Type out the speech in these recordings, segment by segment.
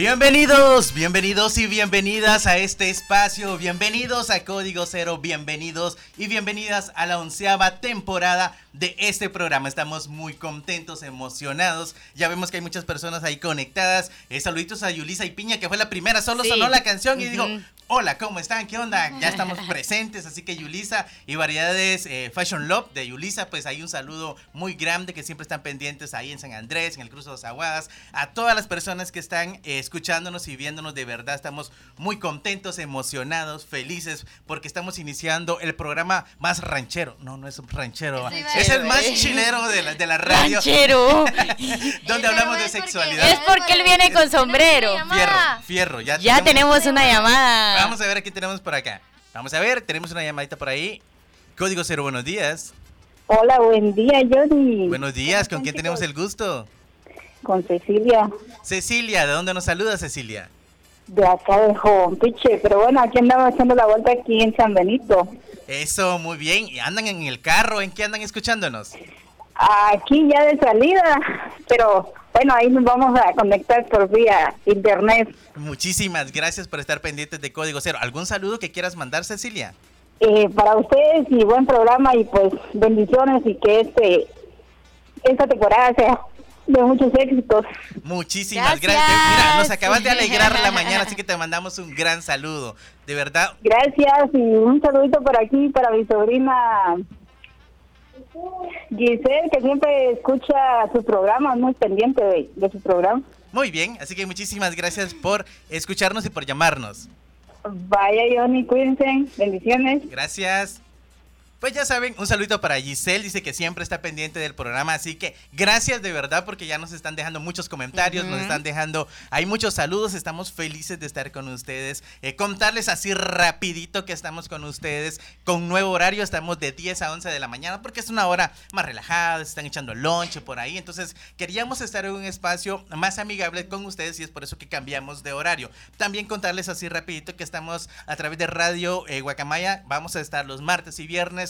Bienvenidos, bienvenidos y bienvenidas a este espacio, bienvenidos a Código Cero, bienvenidos y bienvenidas a la onceava temporada de este programa. Estamos muy contentos, emocionados. Ya vemos que hay muchas personas ahí conectadas. Eh, saluditos a Yulisa y Piña, que fue la primera, solo sonó la canción y dijo, hola, ¿cómo están? ¿Qué onda? Ya estamos presentes, así que Yulisa y Variedades eh, Fashion Love de Yulisa, pues hay un saludo muy grande que siempre están pendientes ahí en San Andrés, en el Cruzo de los Aguadas, a todas las personas que están eh, escuchándonos y viéndonos de verdad. Estamos muy contentos, emocionados, felices, porque estamos iniciando el programa más ranchero. No, no es un ranchero, es el más chilero de la, de la radio. Ranchero. donde hablamos de sexualidad. Es porque él viene con sombrero. Fierro, fierro, ya, Ya tenemos una llamada. Vamos a ver qué tenemos por acá. Vamos a ver, tenemos una llamadita por ahí. Código cero, buenos días. Hola, buen día, Johnny. Buenos días, ¿con quién tenemos el gusto? Con Cecilia, Cecilia, ¿de dónde nos saluda Cecilia? de acá de Jovonpiche. Pero bueno, aquí andamos haciendo la vuelta aquí en San Benito. Eso, muy bien. ¿Y andan en el carro? ¿En qué andan escuchándonos? Aquí ya de salida, pero bueno, ahí nos vamos a conectar por vía internet. Muchísimas gracias por estar pendientes de Código Cero. ¿Algún saludo que quieras mandar, Cecilia? Eh, para ustedes y buen programa y pues bendiciones y que este esta temporada sea de muchos éxitos. Muchísimas Gracias. gracias. Mira, nos acabas de alegrar la mañana, así que te mandamos un gran saludo. De verdad, Gracias y un saludito por aquí para mi sobrina Giselle, que siempre escucha su programa, muy pendiente de, de su programa. muy bien. Así que muchísimas gracias por escucharnos y por llamarnos. Vaya Johnny, cuídense, bendiciones. Gracias. Pues ya saben, un saludito para Giselle, dice que siempre está pendiente del programa, así que gracias de verdad porque ya nos están dejando muchos comentarios, nos están dejando, hay muchos saludos, estamos felices de estar con ustedes, Eh, contarles así rapidito que estamos con ustedes, con nuevo horario, estamos de 10 a 11 de la mañana porque es una hora más relajada, se están echando lonche por ahí, entonces queríamos estar en un espacio más amigable con ustedes y es por eso que cambiamos de horario. También contarles así rapidito que estamos a través de Radio eh, Guacamaya, vamos a estar los martes y viernes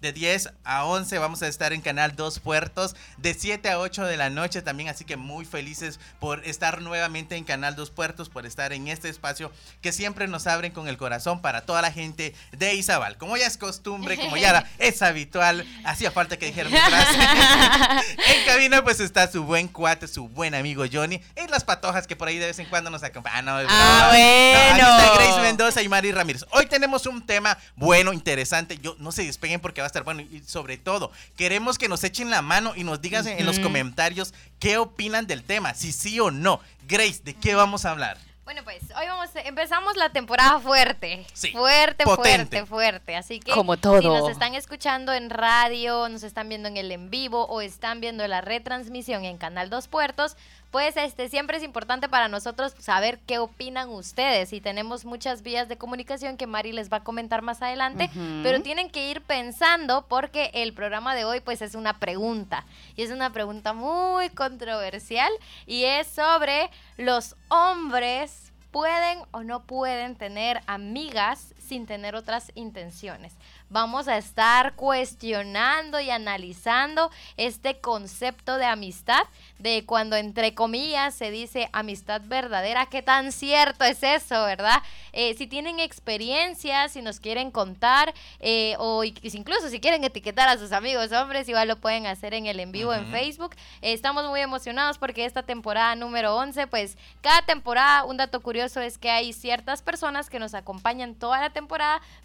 de 10 a 11 vamos a estar en Canal 2 Puertos de 7 a 8 de la noche también, así que muy felices por estar nuevamente en Canal 2 Puertos, por estar en este espacio que siempre nos abren con el corazón para toda la gente de Izabal. Como ya es costumbre, como ya es habitual, hacía falta que dijera mi frase. en cabina pues está su buen cuate, su buen amigo Johnny y las patojas que por ahí de vez en cuando nos acompañan. Ah, no, Ah, broma. No, aquí está bueno. Grace Mendoza y Mari Ramírez. Hoy tenemos un tema bueno, interesante. Yo no se despeguen porque va estar bueno. Y sobre todo, queremos que nos echen la mano y nos digan en los comentarios qué opinan del tema, si sí o no. Grace, ¿de qué vamos a hablar? Bueno, pues hoy vamos, empezamos la temporada fuerte. Sí, Fuerte, potente. fuerte, fuerte. Así que Como si todo. nos están escuchando en radio, nos están viendo en el en vivo o están viendo la retransmisión en Canal 2 Puertos, pues este siempre es importante para nosotros saber qué opinan ustedes. Y tenemos muchas vías de comunicación que Mari les va a comentar más adelante, pero tienen que ir pensando porque el programa de hoy pues es una pregunta. Y es una pregunta muy controversial y es sobre los hombres pueden o no pueden tener amigas sin tener otras intenciones. Vamos a estar cuestionando y analizando este concepto de amistad, de cuando entre comillas se dice amistad verdadera, qué tan cierto es eso, ¿verdad? Eh, si tienen experiencias, si nos quieren contar, eh, o incluso si quieren etiquetar a sus amigos hombres, igual lo pueden hacer en el en vivo en. Facebook. Eh, estamos muy emocionados porque esta temporada número 11, pues cada temporada, un dato curioso es que hay ciertas personas que nos acompañan toda la temporada,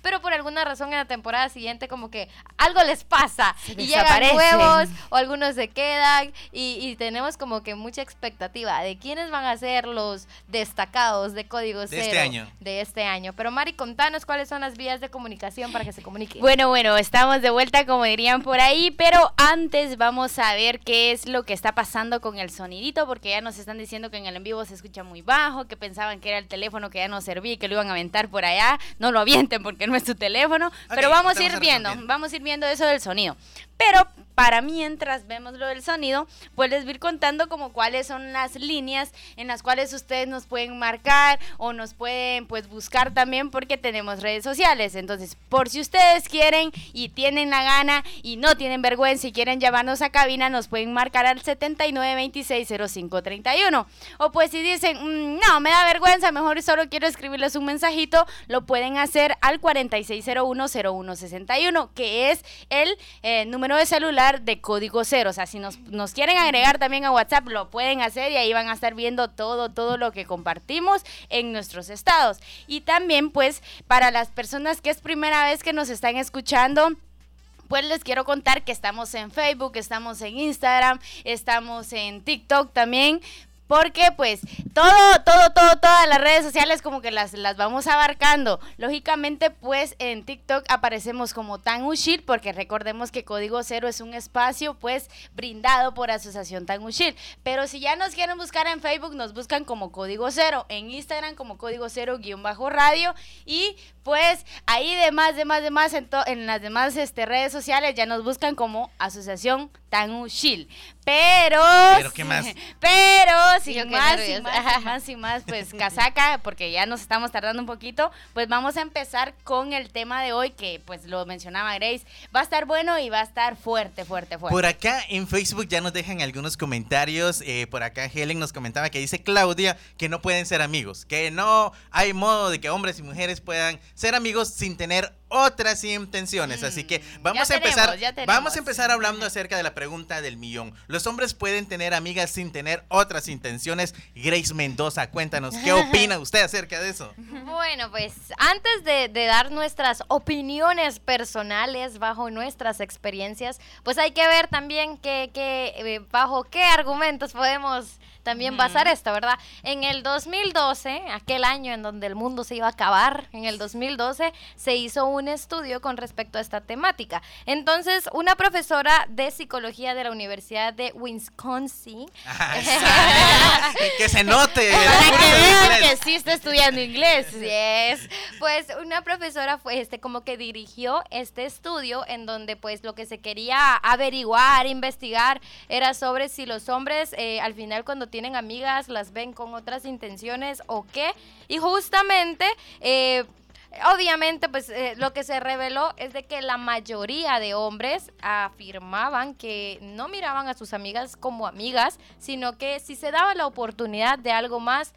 pero por alguna razón en la temporada siguiente como que algo les pasa Se y llegan nuevos o algunos se quedan y, y tenemos como que mucha expectativa de quiénes van a ser los destacados de Código De Cero este año. de este año. Pero Mari, contanos cuáles son las vías de comunicación para que se comuniquen. Bueno, bueno, estamos de vuelta como dirían por ahí, pero antes vamos a ver qué es lo que está pasando con el sonidito, porque ya nos están diciendo que en el en vivo se escucha muy bajo, que pensaban que era el teléfono que ya no servía y que lo iban a aventar por allá. No lo avienten porque no es tu teléfono, pero vamos a ir viendo, vamos a ir viendo eso del sonido. Pero para mientras vemos lo del sonido, pues les voy ir contando como cuáles son las líneas en las cuales ustedes nos pueden marcar o nos pueden pues buscar también porque tenemos redes sociales. Entonces, por si ustedes quieren y tienen la gana y no tienen vergüenza y quieren llamarnos a cabina, nos pueden marcar al 79260531. O pues si dicen, "Mm, no, me da vergüenza, mejor solo quiero escribirles un mensajito, lo pueden hacer al 46010161, que es el eh, número de celular de código cero. O sea, si nos, nos quieren agregar también a WhatsApp, lo pueden hacer y ahí van a estar viendo todo, todo lo que compartimos en nuestros estados. Y también, pues, para las personas que es primera vez que nos están escuchando, pues les quiero contar que estamos en Facebook, estamos en Instagram, estamos en TikTok también. Porque pues todo, todo, todo, todas las redes sociales como que las, las vamos abarcando. Lógicamente pues en TikTok aparecemos como Tan Ushil porque recordemos que Código Cero es un espacio pues brindado por Asociación Tan Ushil. Pero si ya nos quieren buscar en Facebook nos buscan como Código Cero, en Instagram como Código Cero guion bajo radio y pues ahí demás, demás, demás en, en las demás este, redes sociales ya nos buscan como Asociación Tan Ushil. Pero... Pero, ¿qué más? Pero sin más, sin más, sin más, sin más, pues casaca, porque ya nos estamos tardando un poquito, pues vamos a empezar con el tema de hoy que pues lo mencionaba Grace, va a estar bueno y va a estar fuerte, fuerte, fuerte. Por acá en Facebook ya nos dejan algunos comentarios. eh, por acá Helen nos comentaba que dice Claudia que no pueden ser amigos, que no hay modo de que hombres y mujeres puedan ser amigos sin tener otras intenciones. Así que vamos ya a empezar. tenemos, ya tenemos. Vamos a empezar hablando acerca de la pregunta del millón. ¿Los hombres pueden tener amigas sin tener otras intenciones? Grace Mendoza, cuéntanos, ¿qué opina usted acerca de eso? Bueno, pues antes de, de dar nuestras opiniones personales bajo nuestras experiencias, pues hay que ver también que, que, eh, bajo qué argumentos podemos también basar esto, ¿verdad? En el 2012, aquel año en donde el mundo se iba a acabar, en el 2012 se hizo un estudio con respecto a esta temática. Entonces, una profesora de psicología de la Universidad de Wisconsin Ah, que se note. Para que vean que sí está estudiando inglés. Así es. Pues una profesora fue este como que dirigió este estudio en donde pues lo que se quería averiguar, investigar era sobre si los hombres eh, al final cuando tienen amigas las ven con otras intenciones o qué. Y justamente eh, Obviamente, pues eh, lo que se reveló es de que la mayoría de hombres afirmaban que no miraban a sus amigas como amigas, sino que si se daba la oportunidad de algo más,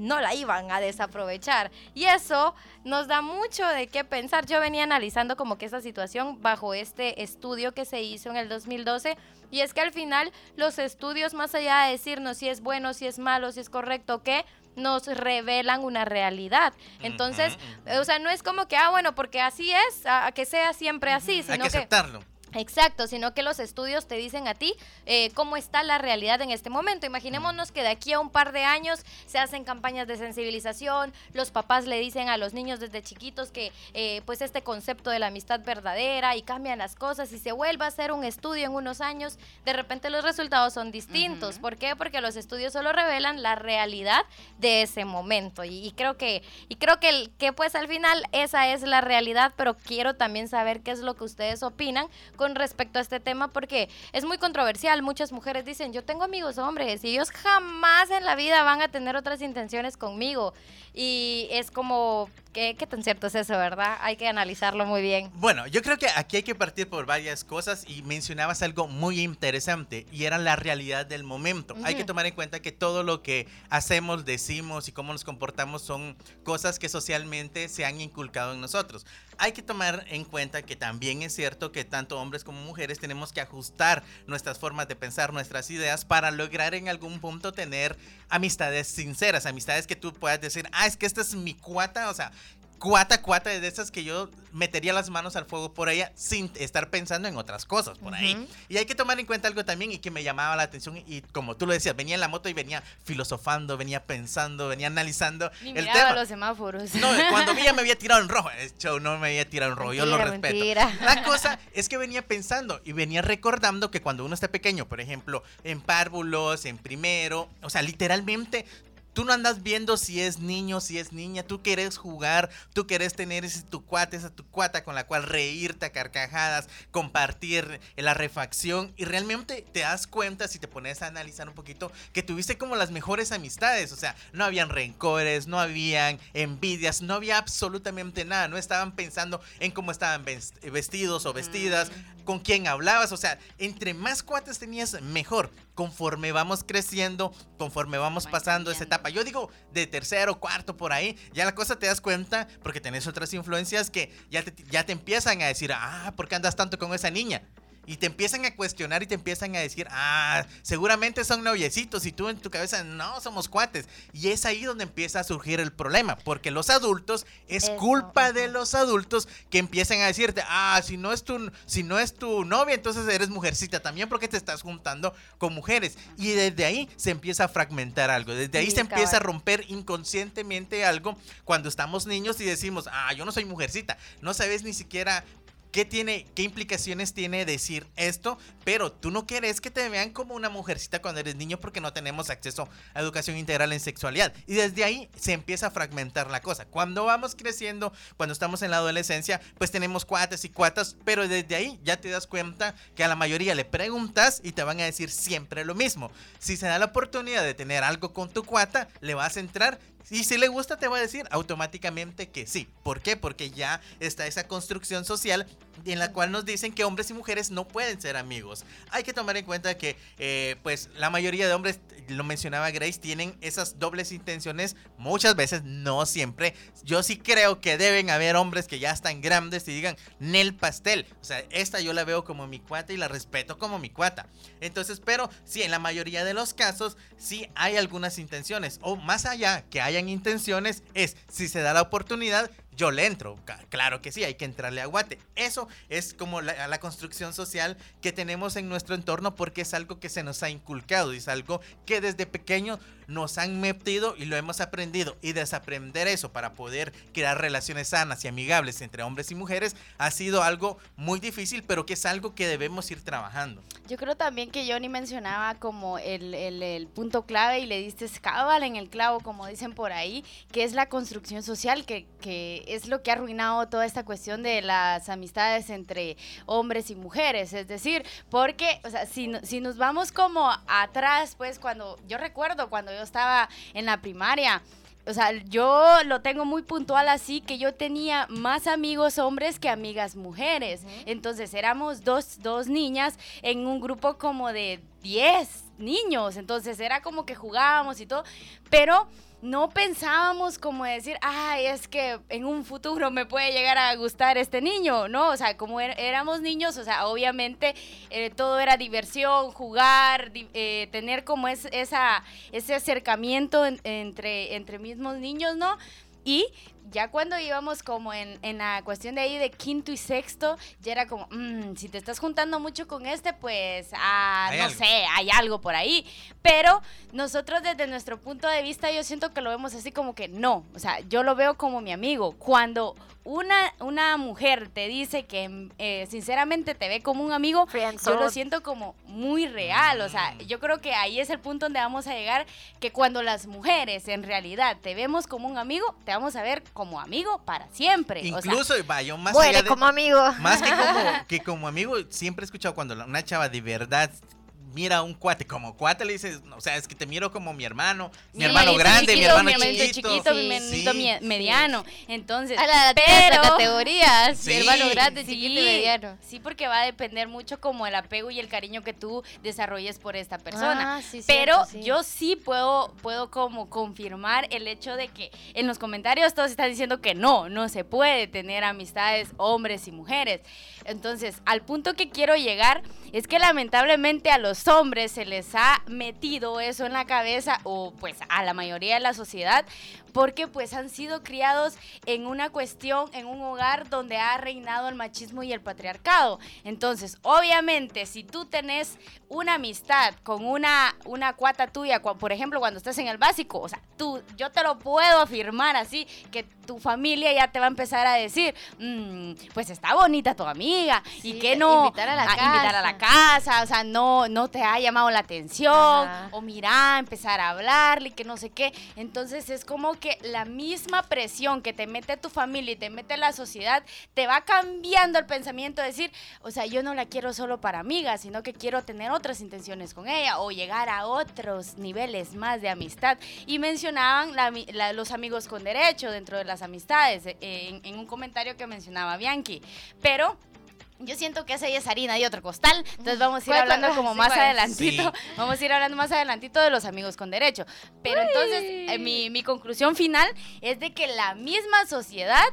no la iban a desaprovechar. Y eso nos da mucho de qué pensar. Yo venía analizando como que esa situación bajo este estudio que se hizo en el 2012. Y es que al final los estudios, más allá de decirnos si es bueno, si es malo, si es correcto, qué, nos revelan una realidad. Entonces, o sea, no es como que, ah, bueno, porque así es, a, a que sea siempre así, Hay sino que que aceptarlo. Exacto, sino que los estudios te dicen a ti eh, cómo está la realidad en este momento. Imaginémonos que de aquí a un par de años se hacen campañas de sensibilización, los papás le dicen a los niños desde chiquitos que eh, pues este concepto de la amistad verdadera y cambian las cosas y se vuelve a hacer un estudio en unos años, de repente los resultados son distintos. ¿Por qué? Porque los estudios solo revelan la realidad de ese momento y, y creo que y creo que, el- que pues al final esa es la realidad, pero quiero también saber qué es lo que ustedes opinan con respecto a este tema porque es muy controversial. Muchas mujeres dicen, yo tengo amigos hombres y ellos jamás en la vida van a tener otras intenciones conmigo. Y es como, ¿qué, qué tan cierto es eso, verdad? Hay que analizarlo muy bien. Bueno, yo creo que aquí hay que partir por varias cosas y mencionabas algo muy interesante y era la realidad del momento. Hay que tomar en cuenta que todo lo que hacemos, decimos y cómo nos comportamos son cosas que socialmente se han inculcado en nosotros. Hay que tomar en cuenta que también es cierto que tanto hombres como mujeres tenemos que ajustar nuestras formas de pensar, nuestras ideas para lograr en algún punto tener amistades sinceras, amistades que tú puedas decir, ah, es que esta es mi cuata, o sea, cuata, cuata de esas que yo metería las manos al fuego por ella sin estar pensando en otras cosas por ahí. Y hay que tomar en cuenta algo también y que me llamaba la atención y como tú lo decías, venía en la moto y venía filosofando, venía pensando, venía analizando Ni el tema. los semáforos. No, cuando vi ya me había tirado en rojo. El show no me había tirado en rojo, yo lo respeto. mentira. La cosa es que venía pensando y venía recordando que cuando uno está pequeño, por ejemplo, en párvulos, en primero, o sea, literalmente Tú no andas viendo si es niño, si es niña, tú quieres jugar, tú quieres tener ese tu cuate, esa tu cuata con la cual reírte a carcajadas, compartir la refacción. Y realmente te das cuenta si te pones a analizar un poquito que tuviste como las mejores amistades, o sea, no habían rencores, no habían envidias, no había absolutamente nada, no estaban pensando en cómo estaban ves- vestidos o vestidas, con quién hablabas, o sea, entre más cuates tenías, mejor. Conforme vamos creciendo, conforme vamos Va pasando esa cambiando. Yo digo de tercero, cuarto, por ahí, ya la cosa te das cuenta porque tenés otras influencias que ya te, ya te empiezan a decir, ah, ¿por qué andas tanto con esa niña? Y te empiezan a cuestionar y te empiezan a decir, ah, seguramente son noviecitos y tú en tu cabeza, no, somos cuates. Y es ahí donde empieza a surgir el problema, porque los adultos, es Eso, culpa de los adultos que empiezan a decirte, ah, si no es tu, si no es tu novia, entonces eres mujercita también porque te estás juntando con mujeres. Y desde ahí se empieza a fragmentar algo, desde ahí Sí, se empieza a romper inconscientemente algo cuando estamos niños y decimos, ah, yo no soy mujercita, no sabes ni siquiera ¿Qué tiene, qué implicaciones tiene decir esto? Pero tú no quieres que te vean como una mujercita cuando eres niño porque no tenemos acceso a educación integral en sexualidad. Y desde ahí se empieza a fragmentar la cosa. Cuando vamos creciendo, cuando estamos en la adolescencia, pues tenemos cuates y cuatas, pero desde ahí ya te das cuenta que a la mayoría le preguntas y te van a decir siempre lo mismo. Si se da la oportunidad de tener algo con tu cuata, le vas a entrar y si le gusta, te va a decir automáticamente que sí. ¿Por qué? Porque ya está esa construcción social en la cual nos dicen que hombres y mujeres no pueden ser amigos. Hay que tomar en cuenta que, eh, pues, la mayoría de hombres, lo mencionaba Grace, tienen esas dobles intenciones muchas veces, no siempre. Yo sí creo que deben haber hombres que ya están grandes y digan, Nel Pastel. O sea, esta yo la veo como mi cuata y la respeto como mi cuata. Entonces, pero sí, en la mayoría de los casos, sí hay algunas intenciones. O más allá que hayan intenciones, es si se da la oportunidad, yo le entro. Claro que sí, hay que entrarle a guate. Eso es como la, la construcción social que tenemos en nuestro entorno porque es algo que se nos ha inculcado y es algo que desde pequeño nos han metido y lo hemos aprendido. Y desaprender eso para poder crear relaciones sanas y amigables entre hombres y mujeres ha sido algo muy difícil, pero que es algo que debemos ir trabajando. Yo creo también que Johnny mencionaba como el, el- punto clave y le diste cabal en el clavo, como dicen por ahí, que es la construcción social, que, que es lo que ha arruinado toda esta cuestión de las amistades entre hombres y mujeres. Es decir, porque, o sea, si, si nos vamos como atrás, pues cuando, yo recuerdo cuando yo estaba en la primaria, o sea, yo lo tengo muy puntual así, que yo tenía más amigos hombres que amigas mujeres. Entonces éramos dos, dos niñas en un grupo como de 10 niños. Entonces era como que jugábamos y todo. Pero no pensábamos como decir, ay, es que en un futuro me puede llegar a gustar este niño, ¿no? O sea, como er- éramos niños, o sea, obviamente eh, todo era diversión, jugar, eh, tener como es, esa, ese acercamiento en- entre, entre mismos niños, ¿no? Y ya cuando íbamos como en, en la cuestión de ahí de quinto y sexto, ya era como, "Mm, si te estás juntando mucho con este, pues, ah, no algo. sé, hay algo por ahí. Pero nosotros desde nuestro punto de vista, yo siento que lo vemos así como que no, o sea, yo lo veo como mi amigo. Cuando una, una mujer te dice que eh, sinceramente te ve como un amigo, yo lo siento como muy real. O sea, Mm. yo creo que ahí es el punto donde vamos a llegar, que cuando las mujeres en realidad te vemos como un amigo, te vamos a ver como amigo para siempre. O sea, Incluso, vaya, más Muere allá de, como amigo. Más que como, que como amigo, siempre he escuchado cuando una chava de verdad mira a un cuate como cuate, le dices, o sea, es que te miro como mi hermano, mi Sí, hermano mi grande, mi chiquito, hermano mi chiquito. chiquito, mi hermanito sí. mediano. Entonces, A la, pero las categorías. Sí. Hermano grande, Sí, chiquito y mediano. Sí, porque va a depender mucho como el apego y el cariño que tú desarrolles por esta persona. Ah, sí, Pero cierto, sí. yo sí puedo, puedo como confirmar el hecho de que en los comentarios todos están diciendo que no, no se puede tener amistades hombres y mujeres. Entonces, al punto que quiero llegar es que lamentablemente a los hombres se les ha metido eso en la cabeza o pues a la mayoría de la sociedad porque pues han sido criados en una cuestión, en un hogar donde ha reinado el machismo y el patriarcado. Entonces, obviamente, si tú tenés una amistad con una, una cuata tuya, por ejemplo, cuando estás en el básico, o sea, tú, yo te lo puedo afirmar así, que tu familia ya te va a empezar a decir, "Mm, pues está bonita tu amiga, y que no, invitar a la invitar a la casa. casa, o sea, no, no te ha llamado la atención, Ajá. o mira, empezar a hablarle, y que no sé qué. Entonces es como que la misma presión que te mete tu familia y te mete la sociedad, te va cambiando el pensamiento, de decir, o sea, yo no la quiero solo para amigas, sino que quiero tener otras intenciones con ella, o llegar a otros niveles más de amistad. Y mencionaban los amigos con derecho dentro de las amistades, eh, en un comentario que mencionaba Bianchi. Pero yo siento que esa ya es harina de otro costal, entonces vamos a ir ¿Cuál- hablando como sí, más adelantito, Sí. vamos a ir hablando más adelantito de los amigos con derecho. Pero entonces, eh, mi, mi conclusión final es de que la misma sociedad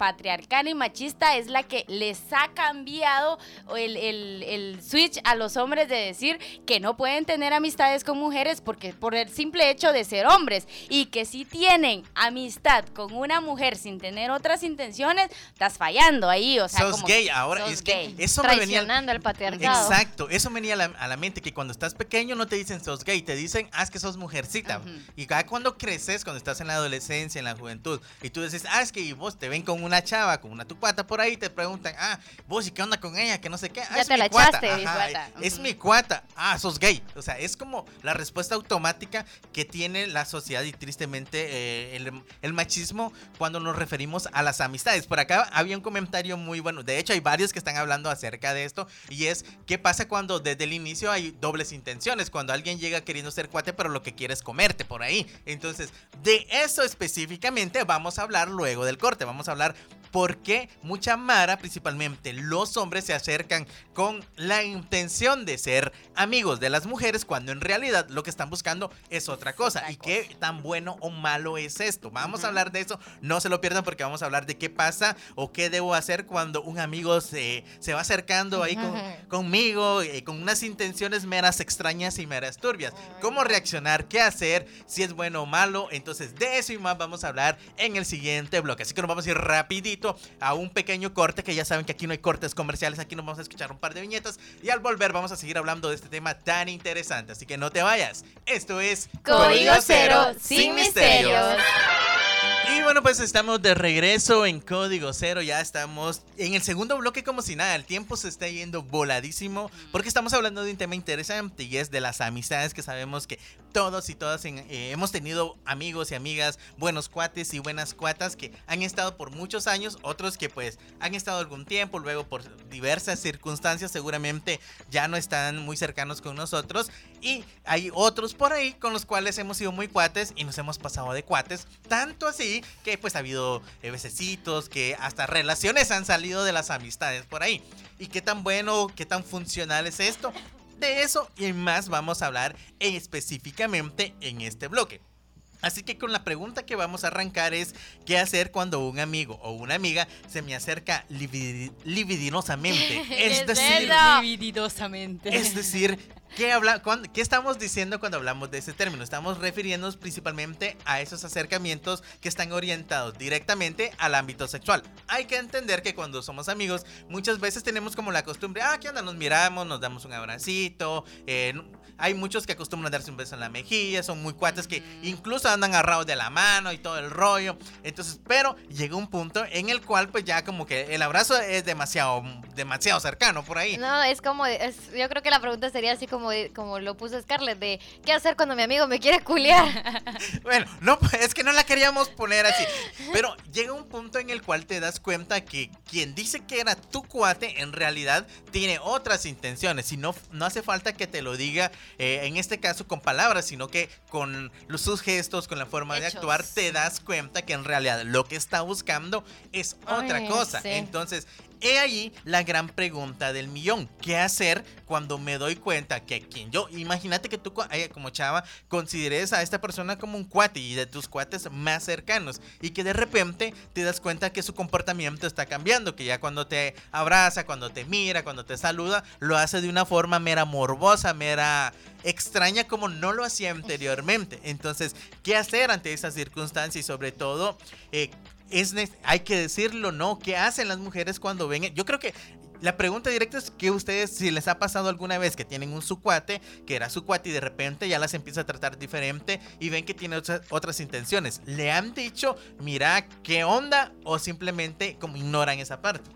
patriarcal y machista es la que les ha cambiado el, el- el switch a los hombres de decir que no pueden tener amistades con mujeres porque por el simple hecho de ser hombres y que si tienen amistad con una mujer sin tener otras intenciones, estás fallando ahí, o sea, sos como gay, que ahora sos es que gay. eso me venía Traicionando al patriarcado. Exacto, eso me venía a la, a la mente que cuando estás pequeño no te dicen sos gay, te dicen ah, es que sos mujercita. Y cada cuando creces, cuando estás en la adolescencia, en la juventud, y tú dices, ah, es que vos te ven con una chava, con una tucuata por ahí, te preguntan, ah, vos y qué onda con ella, que no sé qué. Ah, Ya es te mi la cuata". echaste, mi Ajá, cuata. Es mi cuata. Ah, sos gay. O sea, es como la respuesta automática que tiene la sociedad y tristemente eh, el, el machismo cuando nos referimos a las amistades. Por acá había un comentario muy bueno. De hecho, hay varios que están hablando acerca de esto. Y es, ¿qué pasa cuando desde el inicio hay dobles intenciones? Cuando alguien llega queriendo ser cuate, pero lo que quiere es comerte por ahí. Entonces, de eso específicamente vamos a hablar luego del corte. Vamos a hablar por qué mucha Mara, principalmente los hombres, se acercan con la intención de ser amigos de las mujeres cuando en realidad lo que están buscando es otra cosa. otra y qué tan bueno o malo es esto. Vamos a hablar de eso, no se lo pierdan porque vamos a hablar de qué pasa o qué debo hacer cuando un amigo se, se va acercando ahí con- conmigo eh, con unas intenciones meras extrañas y meras turbias. ¿Cómo reaccionar? ¿Qué hacer? Si es bueno o malo. Entonces de eso y más vamos a hablar en el siguiente bloque. Así que nos vamos a ir rapidito a un pequeño corte, que ya saben que aquí no hay cortes comerciales, aquí nos vamos a escuchar un par de viñetas y al volver vamos a seguir hablando de este tema tan interesante. Así que no te vayas. Esto es Código Cero, sin misterios. Y bueno, pues estamos de regreso en Código Cero. Ya estamos en el segundo bloque como si nada. El tiempo se está yendo voladísimo porque estamos hablando de un tema interesante y es de las amistades que sabemos que todos y todas en- eh, hemos tenido amigos y amigas, buenos cuates y buenas cuatas que han estado por muchos años, otros que pues han estado algún tiempo, luego por diversas circunstancias seguramente ya no están muy cercanos con nosotros y hay otros por ahí con los cuales hemos sido muy cuates y nos hemos pasado de cuates, tanto así que pues ha habido eh, besecitos, que hasta relaciones han salido de las amistades por ahí. ¿Y qué tan bueno, qué tan funcional es esto? De eso y más vamos a hablar en- específicamente en este bloque. Así que con la pregunta que vamos a arrancar es ¿qué hacer cuando un amigo o una amiga se me acerca libidi- libidinosamente? Es decir, es decir, ¿qué, habla, ¿qué estamos diciendo cuando hablamos de ese término? Estamos refiriéndonos principalmente a esos acercamientos que están orientados directamente al ámbito sexual. Hay que entender que cuando somos amigos, muchas veces tenemos como la costumbre, ah, ¿qué onda? Nos miramos, nos damos un abracito. eh, hay muchos que acostumbran darse un beso en la mejilla, son muy cuates que incluso andan agarrados de la mano y todo el rollo. Entonces, pero llega un punto en el cual pues ya como que el abrazo es demasiado, demasiado cercano por ahí. No, es como, es- yo creo que la pregunta sería así como como, como lo puso Scarlett, de qué hacer cuando mi amigo me quiere culiar. Bueno, no, es que no la queríamos poner así. Pero llega un punto en el cual te das cuenta que quien dice que era tu cuate en realidad tiene otras intenciones. Y no, no hace falta que te lo diga, eh, en este caso con palabras, sino que con los, sus gestos, con la forma de actuar, te das cuenta que en realidad lo que está buscando es otra cosa. sí. Entonces, He ahí la gran pregunta del millón. ¿Qué hacer cuando me doy cuenta que quien yo, imagínate que tú eh, como chava consideres a esta persona como un cuate y de tus cuates más cercanos y que de repente te das cuenta que su comportamiento está cambiando, que ya cuando te abraza, cuando te mira, cuando te saluda, lo hace de una forma mera morbosa, mera extraña como no lo hacía anteriormente. Entonces, ¿qué hacer ante esas circunstancias y sobre todo... eh, es hay que decirlo, ¿no? ¿Qué hacen las mujeres cuando ven? Yo creo que la pregunta directa es que ustedes, si les ha pasado alguna vez que tienen un su cuate, que era su cuate y de repente ya las empieza a tratar diferente y ven que tiene otras, otras intenciones. ¿Le han dicho, mira, qué onda? O simplemente como ignoran esa parte.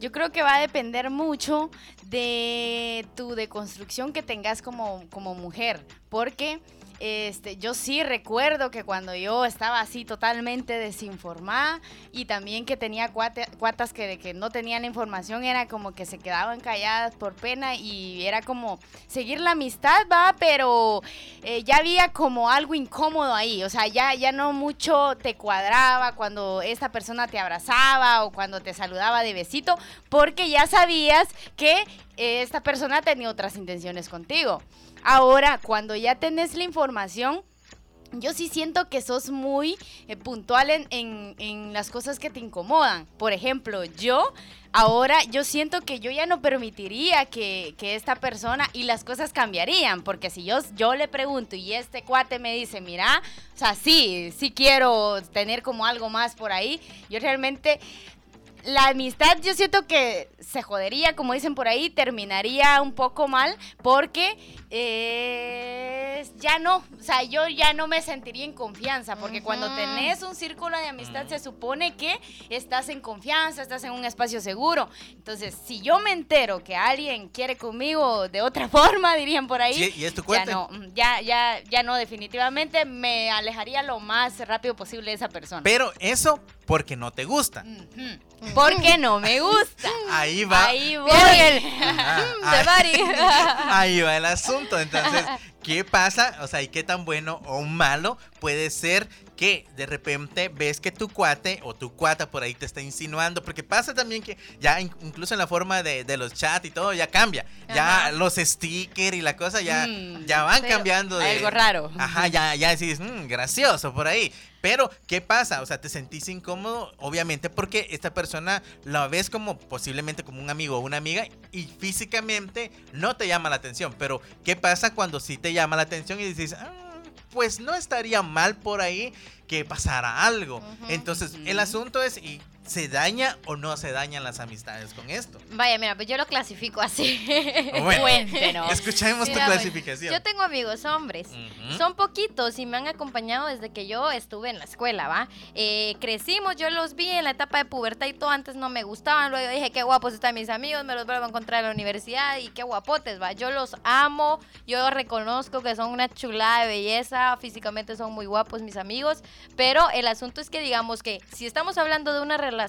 Yo creo que va a depender mucho de tu deconstrucción que tengas como, como mujer, porque este, yo sí recuerdo que cuando yo estaba así totalmente desinformada y también que tenía cuate- cuatas que de que no tenían información, era como que se quedaban calladas por pena y era como seguir la amistad, va, pero eh, ya había como algo incómodo ahí, o sea, ya, ya no mucho te cuadraba cuando esta persona te abrazaba o cuando te saludaba de besito, porque ya sabías que esta persona tenía otras intenciones contigo. Ahora, cuando ya tenés la información, yo sí siento que sos muy eh, puntual en, en- en las cosas que te incomodan. Por ejemplo, yo ahora yo siento que yo ya no permitiría que, que esta persona y las cosas cambiarían, porque si yo, yo le pregunto y este cuate me dice, mira, o sea, sí, sí quiero tener como algo más por ahí, yo realmente la amistad yo siento que se jodería, como dicen por ahí, terminaría un poco mal porque eh, ya no, o sea, yo ya no me sentiría en confianza porque cuando tenés un círculo de amistad se supone que estás en confianza, estás en un espacio seguro. Entonces, si yo me entero que alguien quiere conmigo de otra forma, dirían por ahí, Sí, y es tu ya no, mm, ya, ya, ya no, definitivamente me alejaría lo más rápido posible de esa persona. Pero eso porque no te gusta. Porque no me gusta. Ahí va. Ahí voy. De ahí- Bari. Ahí va el asunto. Entonces, ¿qué pasa? O sea, ¿y qué tan bueno o malo puede ser que de repente ves que tu cuate o tu cuata por ahí te está insinuando? Porque pasa también que ya in- incluso en la forma de, de los chats y todo ya cambia. Ya Ajá. los stickers y la cosa ya, Mm, ya van cambiando de... Algo raro. Ajá, ya, ya decís, "Mm, gracioso por ahí. Pero, ¿qué pasa? O sea, te sentís incómodo, obviamente, porque esta persona la ves como posiblemente como un amigo o una amiga y físicamente no te llama la atención. Pero, ¿qué pasa cuando sí te llama la atención y dices, "Ah, pues no estaría mal por ahí que pasara algo? Entonces, el asunto es, ¿y ¿se daña o no se dañan las amistades con esto? Vaya, mira, pues yo lo clasifico así. Bueno, Cuéntenos. escuchemos Mira, tu pues, clasificación. Yo tengo amigos hombres. Son poquitos y me han acompañado desde que yo estuve en la escuela, ¿va? Eh, crecimos, yo los vi en la etapa de pubertad y todo. Antes no me gustaban. Luego dije, qué guapos están mis amigos, me los vuelvo a encontrar en la universidad y qué guapotes, ¿va? Yo los amo, yo reconozco que son una chulada de belleza. Físicamente son muy guapos mis amigos. Pero el asunto es que, digamos que si estamos hablando de una relación,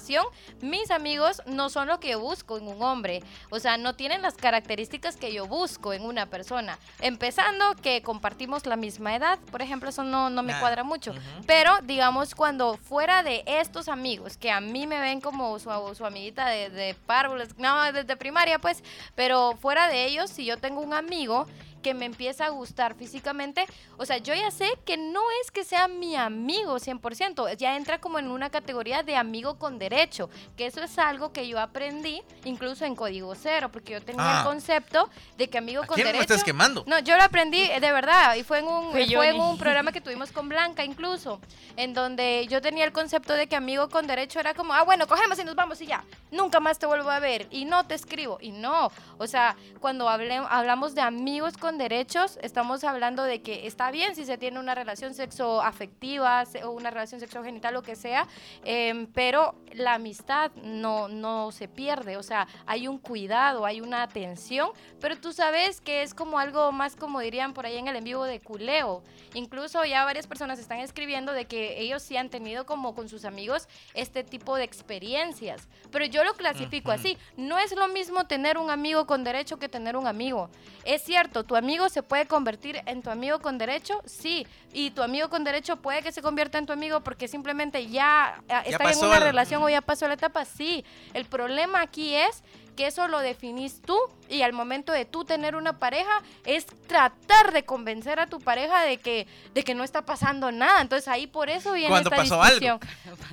mis amigos no son lo que yo busco en un hombre. O sea, no tienen las características que yo busco en una persona. Empezando que compartimos la misma edad, por ejemplo, eso no, no me Nah. cuadra mucho. Pero, digamos, cuando fuera de estos amigos, que a mí me ven como su, su amiguita de, de párvulos, no, desde primaria, pues, pero fuera de ellos, si yo tengo un amigo que me empieza a gustar físicamente, o sea, yo ya sé que no es que sea mi amigo 100%, ya entra como en una categoría de amigo con derecho, que eso es algo que yo aprendí incluso en Código Cero, porque yo tenía Ah. el concepto de que amigo ¿A con quién me derecho... estás quemando? No, yo lo aprendí eh, de verdad y fue en un Fue fue en un programa que tuvimos con Blanca incluso, en donde yo tenía el concepto de que amigo con derecho era como, ah, bueno, cogemos y nos vamos y ya, nunca más te vuelvo a ver y no te escribo y no, o sea, cuando hablé- hablamos de amigos con con derechos, estamos hablando de que está bien si se tiene una relación sexoafectiva se- o una relación sexogenital, lo que sea, em, pero la amistad no, no se pierde, o sea, hay un cuidado, hay una atención, pero tú sabes que es como algo más como dirían por ahí en el en vivo de culeo. Incluso ya varias personas están escribiendo de que ellos sí han tenido como con sus amigos este tipo de experiencias, pero yo lo clasifico Ujú. así, no es lo mismo tener un amigo con derecho que tener un amigo. Es cierto, tu amigo se puede convertir en tu amigo con derecho, sí, y tu amigo con derecho puede que se convierta en tu amigo porque simplemente ya, eh, están en una el- relación o ya pasó la etapa, sí. El problema aquí es que eso lo definís tú y al momento de tú tener una pareja es tratar de convencer a tu pareja de que de que no está pasando nada. Entonces ahí por eso viene Cuando esta pasó algo. discusión.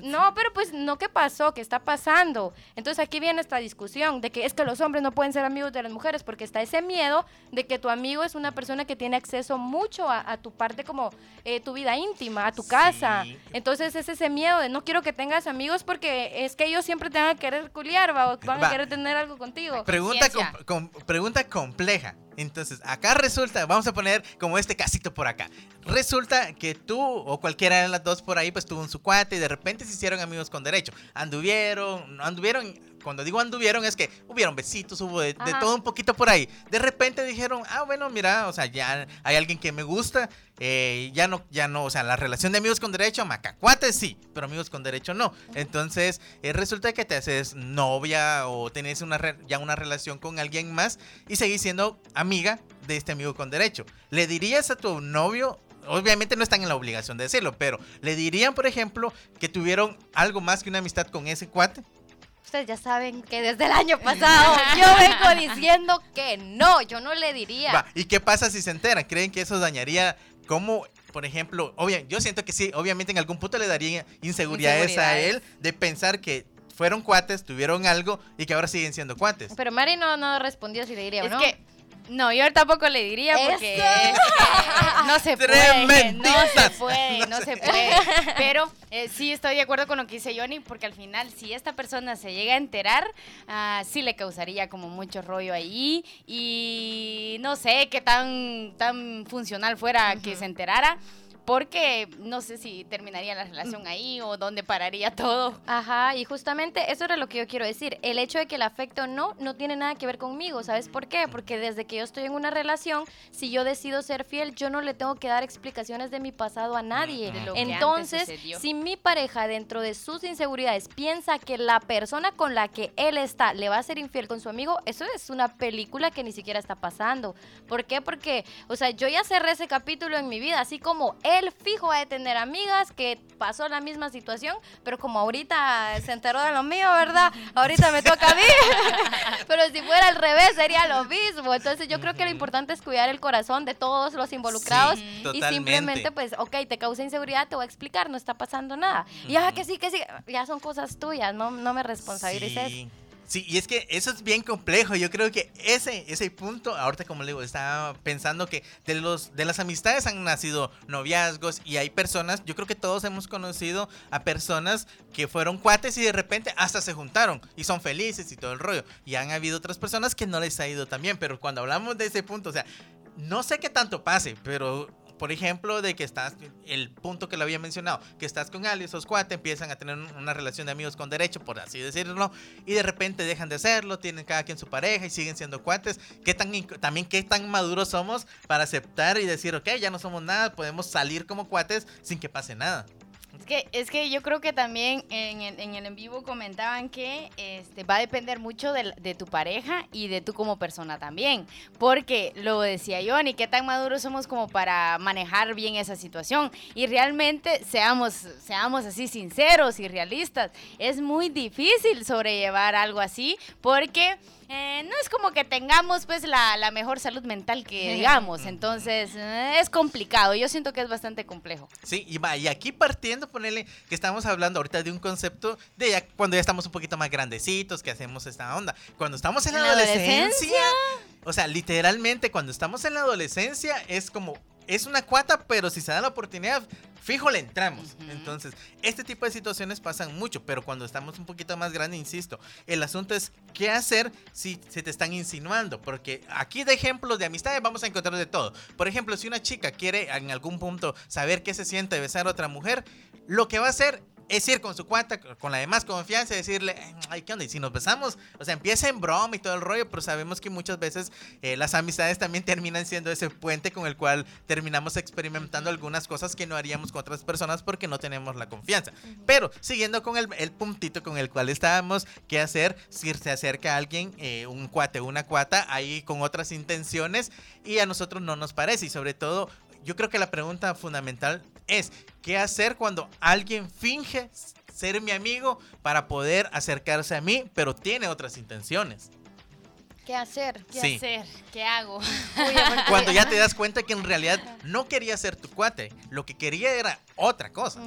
No, pero pues no que pasó, que está pasando. Entonces aquí viene esta discusión de que es que los hombres no pueden ser amigos de las mujeres porque está ese miedo de que tu amigo es una persona que tiene acceso mucho a, a tu parte como eh, tu vida íntima, a tu Sí. casa. Entonces es ese miedo de no quiero que tengas amigos porque es que ellos siempre te van a querer culiar va, van Va. a querer tener algo contigo. Pregunta, Ciencia. com- com- pregunta compleja. Entonces, acá resulta, vamos a poner como este casito por acá. Resulta que tú o cualquiera de las dos por ahí, pues tuvo un su cuate y de repente se hicieron amigos con derecho. Anduvieron, no anduvieron, cuando digo anduvieron es que hubieron besitos, hubo de, todo un poquito por ahí. De repente dijeron, ah, bueno, mira, o sea, ya hay alguien que me gusta, eh, ya no, ya no, o sea, la relación de amigos con derecho, macacuates sí, pero amigos con derecho no. Entonces, eh, resulta que te haces novia o tenés una re- ya una relación con alguien más y seguís siendo amiga de este amigo con derecho. ¿Le dirías a tu novio? Obviamente no están en la obligación de decirlo, pero ¿le dirían, por ejemplo, que tuvieron algo más que una amistad con ese cuate? Ustedes ya saben que desde el año pasado yo vengo diciendo que no, yo no le diría. Va, ¿y qué pasa si se enteran? ¿Creen que eso dañaría como, por ejemplo, obvia, yo siento que sí, obviamente en algún punto le daría inseguridades a él de pensar que fueron cuates, tuvieron algo y que ahora siguen siendo cuates. Pero Mari no, no respondió si le diría o Es no. que, no, yo tampoco le diría porque Eso. es que no se puede, no se puede, no se puede. Pero eh, sí estoy de acuerdo con lo que dice Johnny, porque al final, si esta persona se llega a enterar, ah, sí le causaría como mucho rollo ahí. Y no sé qué tan, tan funcional fuera que se enterara. Porque no sé si terminaría la relación ahí o dónde pararía todo. Ajá, y justamente eso era lo que yo quiero decir. El hecho de que el afecto no, no tiene nada que ver conmigo. ¿Sabes por qué? Porque desde que yo estoy en una relación, si yo decido ser fiel, yo no le tengo que dar explicaciones de mi pasado a nadie. Entonces, si mi pareja dentro de sus inseguridades piensa que la persona con la que él está le va a ser infiel con su amigo, eso es una película que ni siquiera está pasando. ¿Por qué? Porque, o sea, yo ya cerré ese capítulo en mi vida, así como él fijo va a tener amigas que pasó la misma situación, pero como ahorita se enteró de lo mío, ¿verdad? Ahorita me toca a mí. pero si fuera al revés sería lo mismo. Entonces yo creo que lo importante es cuidar el corazón de todos los involucrados Sí, y totalmente. simplemente pues, ok, te causa inseguridad, te voy a explicar, no está pasando nada. Y ah, que sí, que sí, ya son cosas tuyas, no, no me responsabilices. Sí. Sí, y es que eso es bien complejo. Yo creo que ese, ese punto, ahorita como le digo, estaba pensando que de los de las amistades han nacido noviazgos y hay personas, yo creo que todos hemos conocido a personas que fueron cuates y de repente hasta se juntaron y son felices y todo el rollo. Y han habido otras personas que no les ha ido tan bien, pero cuando hablamos de ese punto, o sea, no sé qué tanto pase, pero por ejemplo, de que estás, el punto que le había mencionado, que estás con alguien, sos cuate, empiezan a tener una relación de amigos con derecho, por así decirlo, y de repente dejan de hacerlo, tienen cada quien su pareja y siguen siendo cuates. ¿Qué tan, también qué tan maduros somos para aceptar y decir, ok, ya no somos nada, podemos salir como cuates sin que pase nada? Que, es que yo creo que también en el en, vivo comentaban que este, va a depender mucho de, tu pareja y de tú como persona también. Porque lo decía Johnny, qué tan maduros somos como para manejar bien esa situación. Y realmente seamos, seamos así sinceros y realistas. Es muy difícil sobrellevar algo así porque... eh, no es como que tengamos pues la, la mejor salud mental que digamos, entonces eh, es complicado, yo siento que es bastante complejo. Sí, y va, y aquí partiendo, ponerle que estamos hablando ahorita de un concepto de ya cuando ya estamos un poquito más grandecitos, que hacemos esta onda. Cuando estamos en la, ¿En la adolescencia, adolescencia? o sea, literalmente cuando estamos en la adolescencia es como es una cuata, pero si se da la oportunidad, fijo le entramos. Entonces, este tipo de situaciones pasan mucho, pero cuando estamos un poquito más grandes, insisto, el asunto es qué hacer si se te están insinuando, porque aquí de ejemplos de amistades vamos a encontrar de todo. Por ejemplo, si una chica quiere en algún punto saber qué se siente besar a otra mujer, lo que va a hacer es ir con su cuata, con la demás confianza y decirle, ay, ¿qué onda? Y si nos besamos, o sea, empieza en broma y todo el rollo, pero sabemos que muchas veces eh, las amistades también terminan siendo ese puente con el cual terminamos experimentando algunas cosas que no haríamos con otras personas porque no tenemos la confianza. Pero siguiendo con el, el puntito con el cual estábamos, ¿qué hacer si se acerca alguien, eh, un cuate una cuata, ahí con otras intenciones y a nosotros no nos parece? Y sobre todo, yo creo que la pregunta fundamental es, ¿qué hacer cuando alguien finge ser mi amigo para poder acercarse a mí, pero tiene otras intenciones? ¿Qué hacer? ¿Qué Sí. hacer? ¿Qué hago? Cuando ya te das cuenta que en realidad no quería ser tu cuate, lo que quería era otra cosa.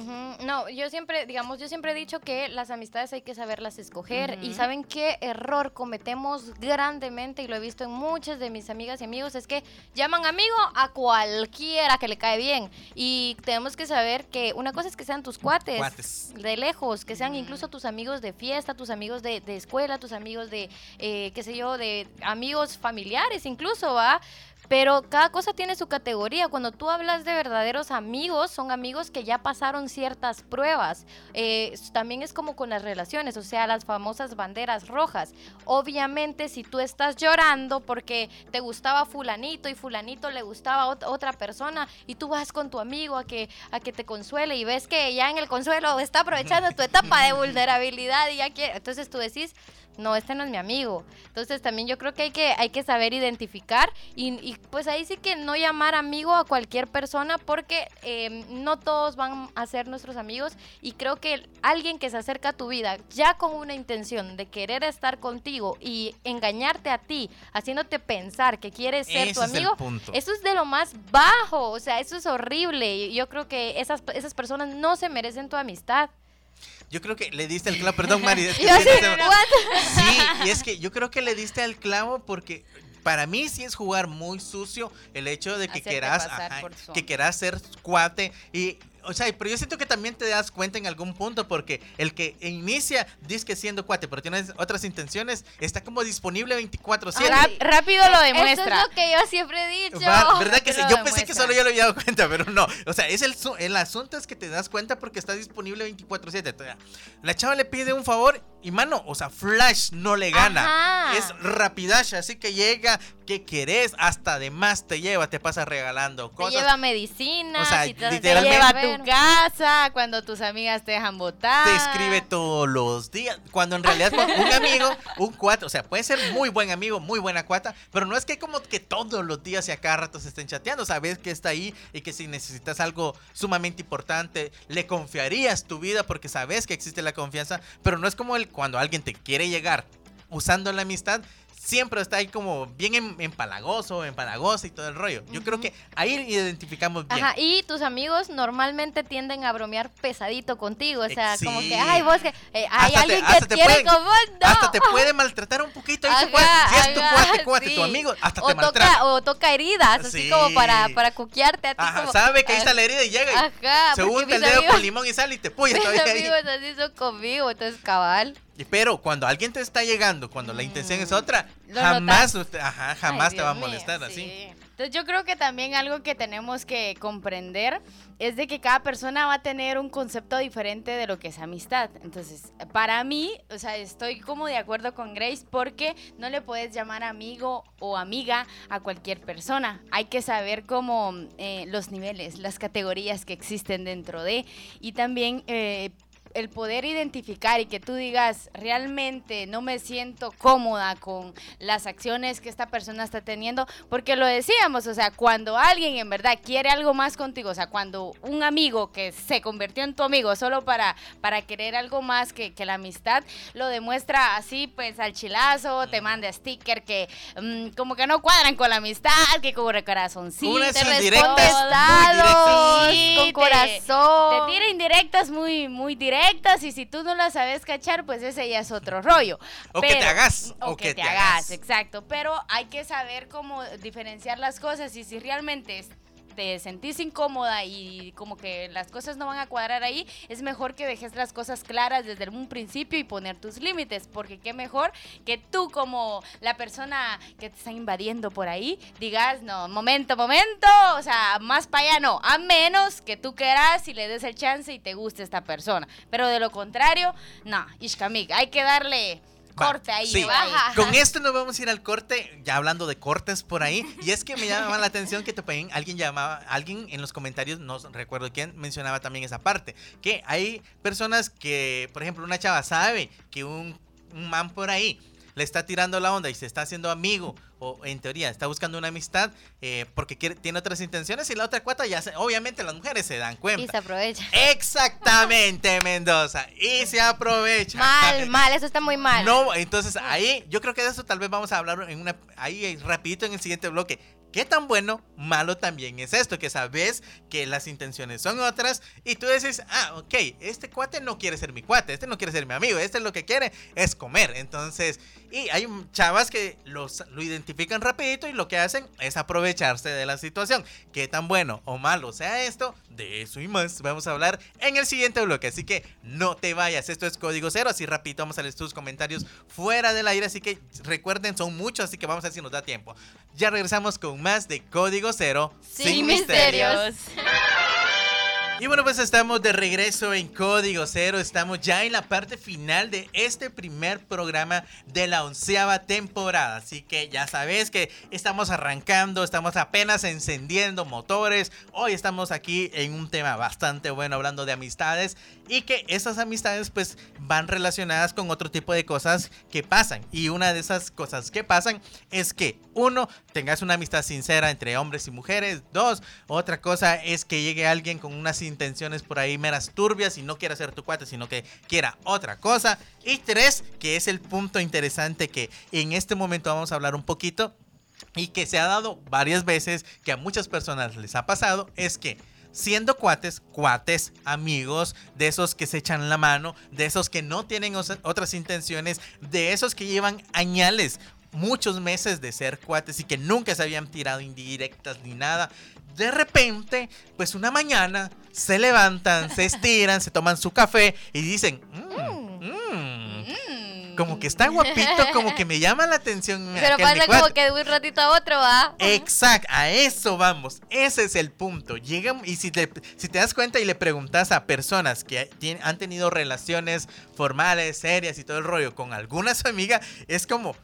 No, yo siempre, digamos, yo siempre he dicho que las amistades hay que saberlas escoger y saben qué error cometemos grandemente y lo he visto en muchas de mis amigas y amigos es que llaman amigo a cualquiera que le cae bien y tenemos que saber que una cosa es que sean tus cuates, Cuates. de lejos, que sean incluso tus amigos de fiesta, tus amigos de, de escuela, tus amigos de, eh, qué sé yo, de amigos familiares incluso, ¿va? Pero cada cosa tiene su categoría. Cuando tú hablas de verdaderos amigos, son amigos que ya pasaron ciertas pruebas. Eh, también es como con las relaciones, o sea, las famosas banderas rojas. Obviamente, si tú estás llorando porque te gustaba fulanito y fulanito le gustaba ot- otra persona y tú vas con tu amigo a que, a que te consuele y ves que ya en el consuelo está aprovechando tu etapa de vulnerabilidad y ya quiere, entonces tú decís, no, este no es mi amigo. Entonces también yo creo que hay que, hay que saber identificar y, y, pues ahí sí que no llamar amigo a cualquier persona porque eh, no todos van a ser nuestros amigos y creo que alguien que se acerca a tu vida ya con una intención de querer estar contigo y engañarte a ti, haciéndote pensar que quieres ser Ese tu es amigo, punto. eso es de lo más bajo, o sea, eso es horrible. y Yo creo que esas, esas personas no se merecen tu amistad. Yo creo que le diste el clavo, perdón Mari. es que Yo sí. Sí, y es que yo creo que le diste al clavo porque para mí sí es jugar muy sucio el hecho de que Hacerte ajá, que quieras ser cuate y o sea, pero yo siento que también te das cuenta en algún punto porque el que inicia dice que siendo cuate, pero tiene otras intenciones, está como disponible 24/7. Rap- rápido lo Eso demuestra. es lo que yo siempre he dicho. Va, ¿Verdad que sí? Yo pensé que solo yo lo había dado cuenta, pero no. O sea, es el, su- el asunto es que te das cuenta porque está disponible 24/7. Entonces, La chava le pide un favor y, mano, o sea, Flash no le gana. Ajá. Es rapidash, así que llega, ¿qué querés? Hasta de más te lleva, te pasa regalando Te cosas. lleva medicina, O sea, si te, Te literalmente- lleva a ver. Tu casa cuando tus amigas te dejan votar. Te escribe todos los días. Cuando en realidad un amigo, un cuata, o sea, puede ser muy buen amigo, muy buena cuata, pero no es que como que todos los días y a cada rato se estén chateando. Sabes que está ahí y que si necesitas algo sumamente importante, le confiarías tu vida porque sabes que existe la confianza, pero no es como el cuando alguien te quiere llegar usando la amistad. Siempre está ahí como bien em- empalagoso, empalagoso y todo el rollo. Yo creo que ahí identificamos bien. Ajá, y tus amigos normalmente tienden a bromear pesadito contigo, o sea, Eh, sí. como que, ay, vos que, eh, hay Hasta te- alguien hasta que te quiere pueden- como vos, no. Hasta te puede maltratar un poquito. Ajá, puede. si es tu ajá, cuate, cuate, sí. tu amigo, hasta o te maltrata. toca, o toca heridas, así Sí. como para, para coquearte a ti. Ajá, como, sabe que ahí ah, está la herida y llega y Ajá, se unta el mis dedo amigos- con limón y sal y te puya Mis todavía ahí. amigos así son conmigo, entonces cabal. Pero cuando alguien te está llegando, cuando la intención es otra, Lo jamás, usted- ajá, jamás Ay, te va a mío, molestar Sí. así. Entonces yo creo que también algo que tenemos que comprender es de que cada persona va a tener un concepto diferente de lo que es amistad. Entonces, para mí, o sea, estoy como de acuerdo con Grace porque no le puedes llamar amigo o amiga a cualquier persona. Hay que saber cómo eh, los niveles, las categorías que existen dentro de y también... eh, el poder identificar y que tú digas, realmente no me siento cómoda con las acciones que esta persona está teniendo, porque lo decíamos, o sea, cuando alguien en verdad quiere algo más contigo, o sea, cuando un amigo que se convirtió en tu amigo solo para, para querer algo más que, que la amistad, lo demuestra así, pues al chilazo, te manda sticker que mm, como que no cuadran con la amistad, que como corazoncito, muy dados, Sí, con te- corazón. Te tira indirectas muy, muy directas y si tú no las sabes cachar, pues ese ya es otro rollo. O que te hagas, O, que, te hagas, exacto. Pero hay que saber cómo diferenciar las cosas y si realmente es- te sentís incómoda y como que las cosas no van a cuadrar ahí, es mejor que dejes las cosas claras desde un principio y poner tus límites, porque qué mejor que tú como la persona que te está invadiendo por ahí digas, no, momento, momento, o sea, más para allá no, a menos que tú quieras y le des el chance y te guste esta persona, pero de lo contrario, no, Ishkamik, hay que darle corte ahí. sí. baja. Con esto nos vamos a ir al corte, ya hablando de cortes por ahí. Y es que me llama la atención que también alguien llamaba, alguien en los comentarios, no recuerdo quién, mencionaba también esa parte. Que hay personas que, por ejemplo, una chava sabe que un, un man por ahí le está tirando la onda y se está haciendo amigo, o en teoría está buscando una amistad eh, porque quiere, tiene otras intenciones y la otra cuata ya, se- obviamente las mujeres se dan Y cuenta. se aprovecha. Exactamente, Mendoza. Y se aprovecha. Mal, mal, eso está muy mal. No, entonces ahí yo creo que de eso tal vez vamos a hablar en una ahí eh, rapidito en el siguiente bloque. ¿Qué tan bueno, malo también es esto? Que sabes que las intenciones son otras y tú dices, ah, ok, este cuate no quiere ser mi cuate, este no quiere ser mi amigo, este lo que quiere es comer. Entonces, y hay chavas que los, lo identifican rapidito y lo que hacen es aprovecharse de la situación. ¿Qué tan bueno o malo sea esto? De eso y más vamos a hablar en el siguiente bloque. Así que no te vayas, esto es Código Cero. Así rapidito vamos a leer tus comentarios fuera del aire. Así que recuerden, son muchos, así que vamos a ver si nos da tiempo. Ya regresamos con más de Código Cero. Sin misterios. Y bueno, pues estamos de regreso en Código Cero. Estamos ya en la parte final de este primer programa de la onceava temporada. Así que ya sabes que estamos arrancando, estamos apenas encendiendo motores. Hoy estamos aquí en un tema bastante bueno hablando de amistades y que esas amistades pues van relacionadas con otro tipo de cosas que pasan. Y una de esas cosas que pasan es que uno, tengas una amistad sincera entre hombres y mujeres. Dos, otra cosa es que llegue alguien con unas intenciones por ahí meras turbias y no quiera ser tu cuate, sino que quiera otra cosa. Y tres, que es el punto interesante que en este momento vamos a hablar un poquito y que se ha dado varias veces, que a muchas personas les ha pasado, es que siendo cuates, cuates, amigos, de esos que se echan la mano, de esos que no tienen otras intenciones, de esos que llevan añales, muchos meses de ser cuates y que nunca se habían tirado indirectas ni nada. De repente, pues una mañana se levantan, se estiran, se toman su café y dicen, "Mm, mm, como que está guapito, como que me llama la atención. Pero pasa como cuate". que de un ratito a otro, ¿va? Exacto, a eso vamos. Ese es el punto. Llegan y si te, si te das cuenta y le preguntas a personas que han tenido relaciones formales, serias y todo el rollo con alguna su amiga, es como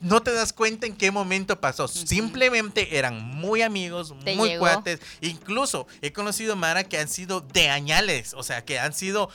no te das cuenta en qué momento pasó. Simplemente eran muy amigos, Te muy llegó. cuates. Incluso he conocido Mara que han sido de añales, o sea, que han sido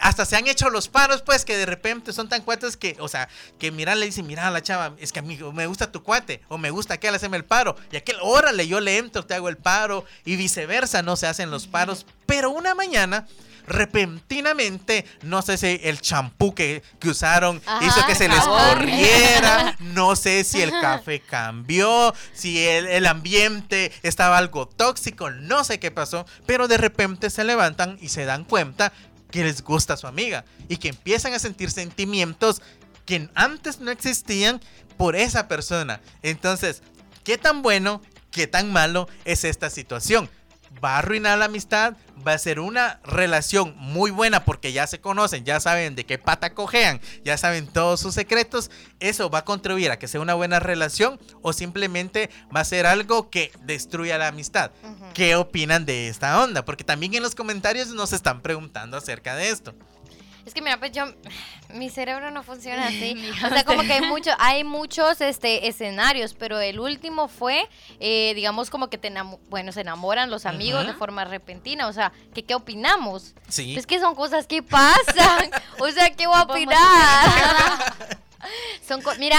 hasta se han hecho los paros, pues, que de repente son tan cuates que, o sea, que mira, le dice, mira a la chava, es que amigo, me gusta tu cuate, o me gusta aquel, haceme el paro, y aquel, órale, yo le entro, te hago el paro, y viceversa, no se hacen los paros, pero una mañana, repentinamente, no sé si el champú que, que usaron Ajá, hizo que se les corriera, no sé si el café cambió, si el, el ambiente estaba algo tóxico, no sé qué pasó, pero de repente se levantan y se dan cuenta que les gusta a su amiga y que empiezan a sentir sentimientos que antes no existían por esa persona. Entonces, ¿qué tan bueno, qué tan malo es esta situación? ¿Va a arruinar la amistad? ¿Va a ser una relación muy buena porque ya se conocen, ya saben de qué pata cojean, ya saben todos sus secretos? ¿Eso va a contribuir a que sea una buena relación o simplemente va a ser algo que destruya la amistad? ¿Qué opinan de esta onda? Porque también en los comentarios nos están preguntando acerca de esto. Es que mira, pues yo, mi cerebro no funciona así. O sea, como que hay, mucho, hay muchos este, escenarios, pero el último fue, eh, digamos, como que te bueno, se enamoran los amigos de forma repentina. O sea, que qué opinamos. Sí. Es que son cosas que pasan. o sea, ¿qué voy a opinar? Son Mira,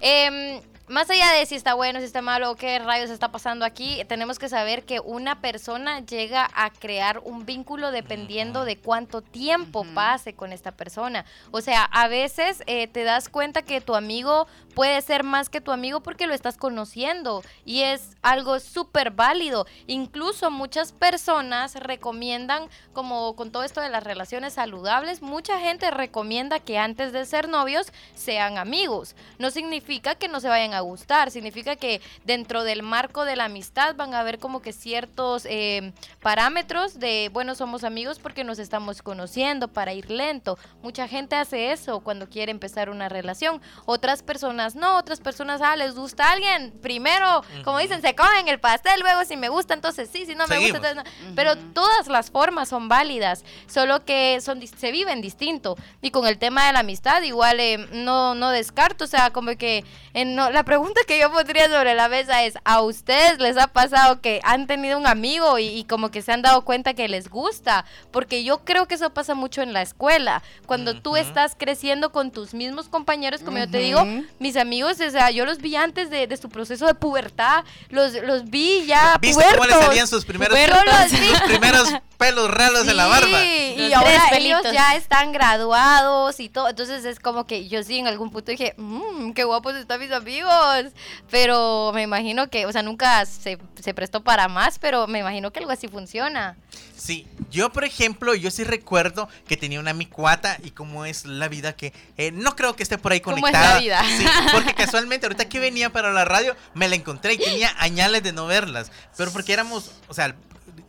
em, más allá de si está bueno, si está malo o qué rayos está pasando aquí, tenemos que saber que una persona llega a crear un vínculo dependiendo de cuánto tiempo pase con esta persona. O sea, a veces eh, te das cuenta que tu amigo puede ser más que tu amigo porque lo estás conociendo y es algo súper válido. Incluso muchas personas recomiendan, como con todo esto de las relaciones saludables, mucha gente recomienda que antes de ser novios sean amigos. No significa que no se vayan a a gustar. Significa que dentro del marco de la amistad van a haber como que ciertos eh, parámetros de, bueno, somos amigos porque nos estamos conociendo para ir lento. Mucha gente hace eso cuando quiere empezar una relación. Otras personas no, otras personas, ah, les gusta a alguien. Primero, como dicen, se cogen el pastel, luego si me gusta, entonces sí, si no me gusta, entonces no. Pero todas las formas son válidas, solo que son dis- se viven distinto. Y con el tema de la amistad, igual eh, no, no descarto, o sea, como que eh, no, la pregunta que yo pondría sobre la mesa es, ¿a ustedes les ha pasado que han tenido un amigo y, y como que se han dado cuenta que les gusta? Porque yo creo que eso pasa mucho en la escuela, cuando tú Ujú. estás creciendo con tus mismos compañeros, como yo te digo, mis amigos, o sea, yo los vi antes de, de su proceso de pubertad, los, los vi ya ¿Viste cómo le pubertos. salían sus primeros, Yo los vi. sus primeros pelos raros en la barba? Sí, y Los ahora ellos ya están graduados y todo. Entonces es como que yo sí en algún punto dije, mmm, qué guapos están mis amigos. Pero me imagino que, o sea, nunca se, se prestó para más, pero me imagino que algo así funciona. Sí, yo por ejemplo, yo sí recuerdo que tenía una micuata y cómo es la vida que eh, no creo que esté por ahí ¿Cómo es conectada. la vida? Sí, porque casualmente ahorita que venía para la radio me la encontré y tenía añales de no verlas, pero porque éramos, o sea,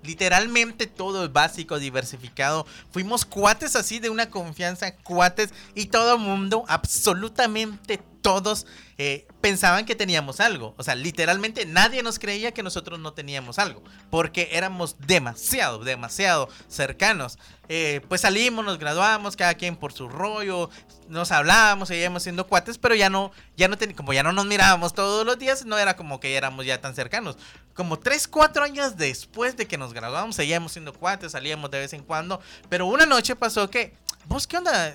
literalmente todo es básico, diversificado. Fuimos cuates así de una confianza, cuates y todo mundo, absolutamente todos eh, pensaban que teníamos algo. O sea, literalmente nadie nos creía que nosotros no teníamos algo. Porque éramos demasiado, demasiado cercanos. Eh, pues salimos, nos graduamos, cada quien por su rollo. Nos hablábamos, seguíamos siendo cuates, pero ya no, ya no ten- como ya no nos mirábamos todos los días, no era como que éramos ya tan cercanos. Como 3, 4 años después de que nos graduamos, seguíamos siendo cuates, salíamos de vez en cuando. Pero una noche pasó que, ¿vos qué onda?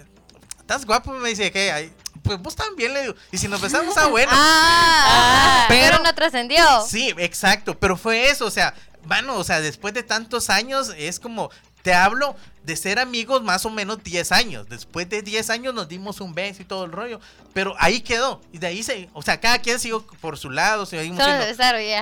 ¿Estás guapo? Me dice que, "Ay, pues vos también le digo. Y si nos besamos, ah, bueno. Ah, Pero- pero, no trascendió. Sí, exacto, pero fue eso, o sea, bueno, o sea, después de tantos años es como, te hablo de ser amigos más o menos 10 años, después de 10 años nos dimos un beso y todo el rollo, pero ahí quedó, y de ahí se, o sea, cada quien siguió por su lado, seguimos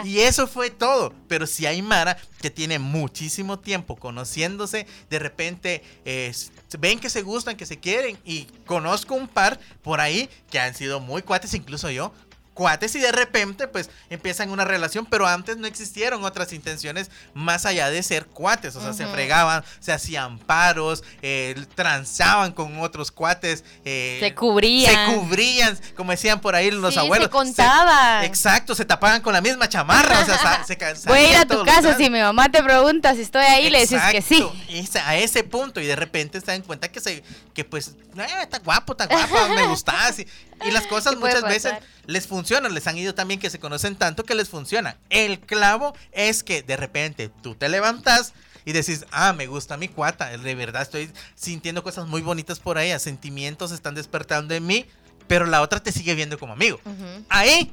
y eso fue todo. Pero si hay Mara que tiene muchísimo tiempo conociéndose, de repente eh, ven que se gustan, que se quieren. Y conozco un par por ahí que han sido muy cuates, incluso yo. Cuates y de repente pues empiezan una relación, pero antes no existieron otras intenciones más allá de ser cuates, o sea, se fregaban, se hacían paros, eh, transaban con otros cuates, eh, Se cubrían. se cubrían, como decían por ahí los Sí, se abuelos. contaban. exacto, se tapaban con la misma chamarra, o sea, se Voy a ir a tu casa, si mi mamá te pregunta si estoy ahí, le dices que sí. Exacto, ese- a ese punto y de repente se dan cuenta que se que pues eh, está guapo, está guapa, me gustas y, y las cosas muchas veces les funcionan, les han ido también que se conocen tanto que les funciona. El clavo es que de repente tú te levantas y decís, ah, me gusta mi cuata, de verdad estoy sintiendo cosas muy bonitas por ella, sentimientos están despertando en mí, pero la otra te sigue viendo como amigo. Ahí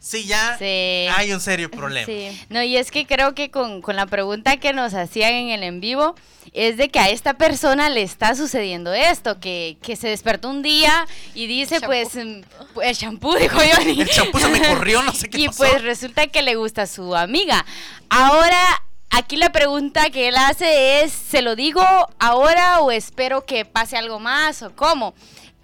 sí ya Sí. hay un serio problema. Sí. No, y es que creo que con, con la pregunta que nos hacían en el en vivo, es de que a esta persona le está sucediendo esto, que, que se despertó un día y dice, pues, mm, el champú, dijo yo. El champú se me corrió, no sé qué y pasó. pues resulta que le gusta a su amiga. Ahora, aquí la pregunta que él hace es, ¿se lo digo ahora o espero que pase algo más o cómo?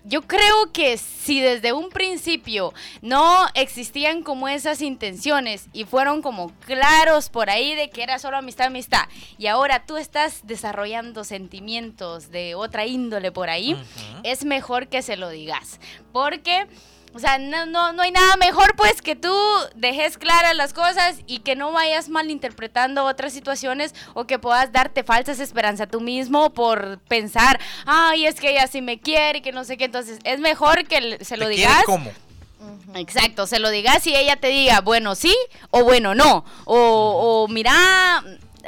Yo creo que si desde un principio no existían como esas intenciones y fueron como claros por ahí de que era solo amistad, amistad, y ahora tú estás desarrollando sentimientos de otra índole por ahí, es mejor que se lo digas. Porque, o sea, no, no, no hay nada mejor pues que tú dejes claras las cosas y que no vayas malinterpretando otras situaciones o que puedas darte falsas esperanzas tú mismo por pensar, ay, es que ella sí me quiere y que no sé qué. Entonces, es mejor que se lo ¿Te digas. cómo? Exacto, se lo digas y ella te diga, bueno, sí o bueno, no. O, o mira,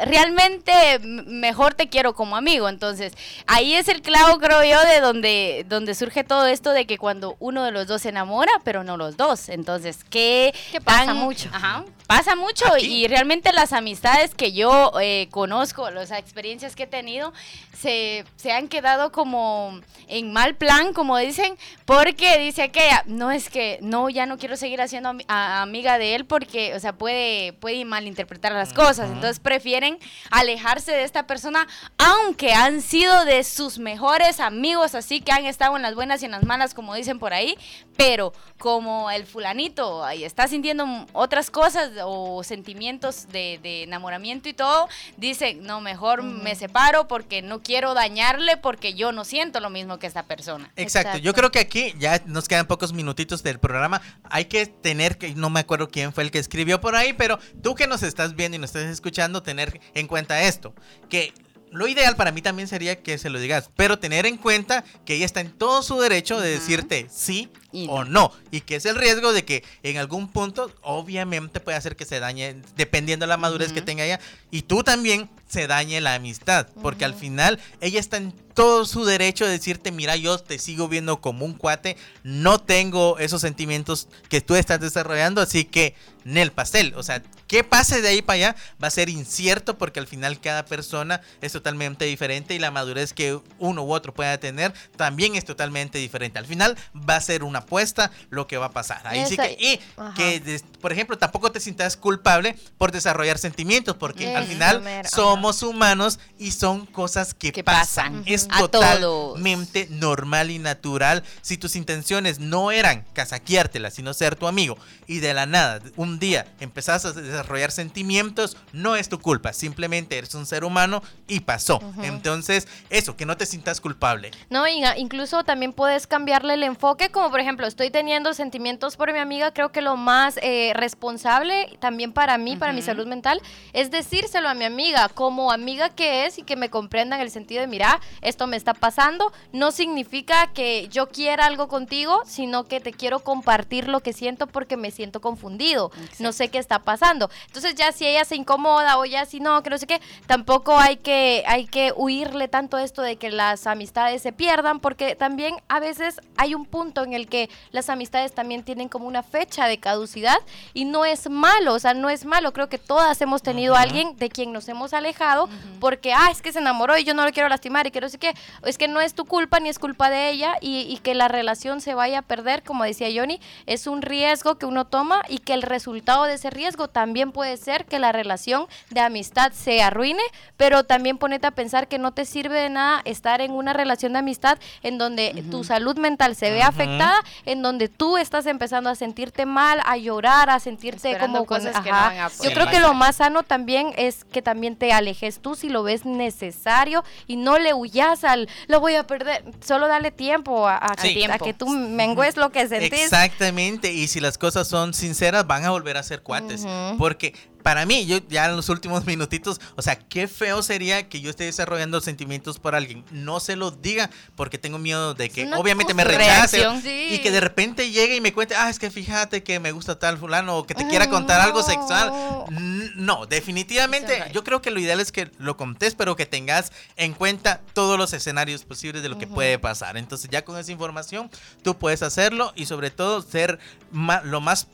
realmente mejor te quiero como amigo. Entonces, ahí es el clavo, creo yo, de donde, donde surge todo esto de que cuando uno de los dos se enamora, pero no los dos. Entonces, ¿qué Que pasa tan- mucho. Ajá, pasa mucho Aquí. y realmente las amistades que yo eh, conozco, las experiencias que he tenido, se, se han quedado como en mal plan, como dicen, porque dice aquella, no es que, no, ya no quiero seguir haciendo amiga de él porque, o sea, puede, puede malinterpretar las cosas, entonces prefieren quieren alejarse de esta persona, aunque han sido de sus mejores amigos, así que han estado en las buenas y en las malas, como dicen por ahí, pero como el fulanito ahí está sintiendo otras cosas o sentimientos de, de enamoramiento y todo, dice, no, mejor me separo porque no quiero dañarle porque yo no siento lo mismo que esta persona. Exacto. Yo creo que aquí ya nos quedan pocos minutitos del programa. Hay que tener que, no me acuerdo quién fue el que escribió por ahí, pero tú que nos estás viendo y nos estás escuchando, tener en cuenta esto, que lo ideal para mí también sería que se lo digas, pero tener en cuenta que ella está en todo su derecho de decirte sí Y o no, y que es el riesgo de que en algún punto obviamente puede hacer que se dañe, dependiendo de la madurez que tenga ella, y tú también se dañe la amistad, porque al final ella está en todo su derecho de decirte, mira, yo te sigo viendo como un cuate, no tengo esos sentimientos que tú estás desarrollando, así que Nel pastel, o sea, qué pase de ahí para allá va a ser incierto porque al final cada persona es totalmente diferente y la madurez que uno u otro pueda tener también es totalmente diferente. Al final va a ser una apuesta lo que va a pasar. Ahí sí Esa- que, y Ajá. que, por ejemplo, tampoco te sientas culpable por desarrollar sentimientos porque al final mero, ajá. somos humanos y son cosas que, Que pasan. pasan. Es totalmente normal y natural. Si tus intenciones no eran casaqueártela, sino ser tu amigo, y de la nada, un día empezás a desarrollar sentimientos, no es tu culpa. Simplemente eres un ser humano y pasó. Entonces, eso, que no te sientas culpable. No, incluso también puedes cambiarle el enfoque, como por ejemplo, estoy teniendo sentimientos por mi amiga, creo que lo más eh, responsable también para mí, para mi salud mental, es decírselo a mi amiga, como amiga que es y que me comprenda en el sentido de, mira, esto me está pasando, no significa que yo quiera algo contigo, sino que te quiero compartir lo que siento porque me siento confundido, no sé qué está pasando. Entonces ya si ella se incomoda o ya si no, que no sé qué, tampoco hay que, hay que huirle tanto esto de que las amistades se pierdan, porque también a veces hay un punto en el que las amistades también tienen como una fecha de caducidad y no es malo, o sea, no es malo, creo que todas hemos tenido a alguien de quien nos hemos alejado porque, ah, es que se enamoró y yo no lo quiero lastimar y que no sé qué, es que no es tu culpa ni es culpa de ella y, y que la relación se vaya a perder, como decía Johnny, es un riesgo que uno toma y que el resultado de ese riesgo también puede ser que la relación de amistad se arruine, pero también ponete a pensar que no te sirve de nada estar en una relación de amistad en donde tu salud mental se ve afectada, en donde tú estás empezando a sentirte mal, a llorar, a sentirte Esperando como con- cosas que no ajá. van a Yo poder creo que lo más sano también es que también te alejes tú si lo ves necesario y no le huyas al lo voy a perder, solo dale tiempo a, a Sí. que, a que tú mengues lo que sentís. Exactamente, y si las cosas son sinceras, van a volver a ser cuates. Porque para mí, yo ya en los últimos minutitos, o sea, qué feo sería que yo esté desarrollando sentimientos por alguien. No se lo diga porque tengo miedo de que una obviamente me rechace. Sí. y que de repente llegue y me cuente, ah, es que fíjate que me gusta tal fulano o que te quiera contar algo sexual. No, definitivamente, yo creo que lo ideal es que lo contés, pero que tengas en cuenta todos los escenarios posibles de lo que puede pasar. Entonces, ya con esa información, tú puedes hacerlo y sobre todo ser lo más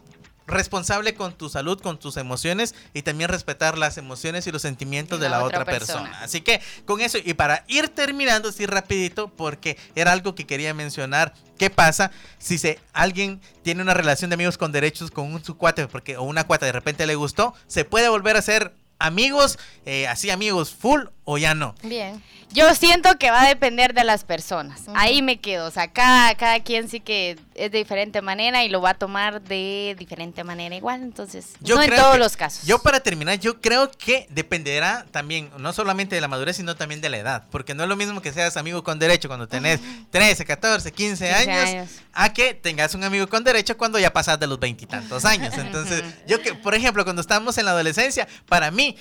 responsable con tu salud, con tus emociones y también respetar las emociones y los sentimientos de la, otra, persona. Así que con eso y para ir terminando así rapidito porque era algo que quería mencionar. ¿Qué pasa si se, alguien tiene una relación de amigos con derechos con un su cuate porque o una cuata de repente le gustó? ¿Se puede volver a ser amigos, eh, así amigos full o ya no? Bien. Yo siento que va a depender de las personas. Ahí me quedo. O sea, cada, cada quien sí que es de diferente manera y lo va a tomar de diferente manera igual. Entonces, Yo no en todos que- los casos. Yo para terminar, yo creo que dependerá también, no solamente de la madurez, sino también de la edad. Porque no es lo mismo que seas amigo con derecho cuando tenés 13, 14, 15, 15 años, años. a que tengas un amigo con derecho cuando ya pasas de los veintitantos años. Entonces, yo que, por ejemplo, cuando estábamos en la adolescencia, para mí...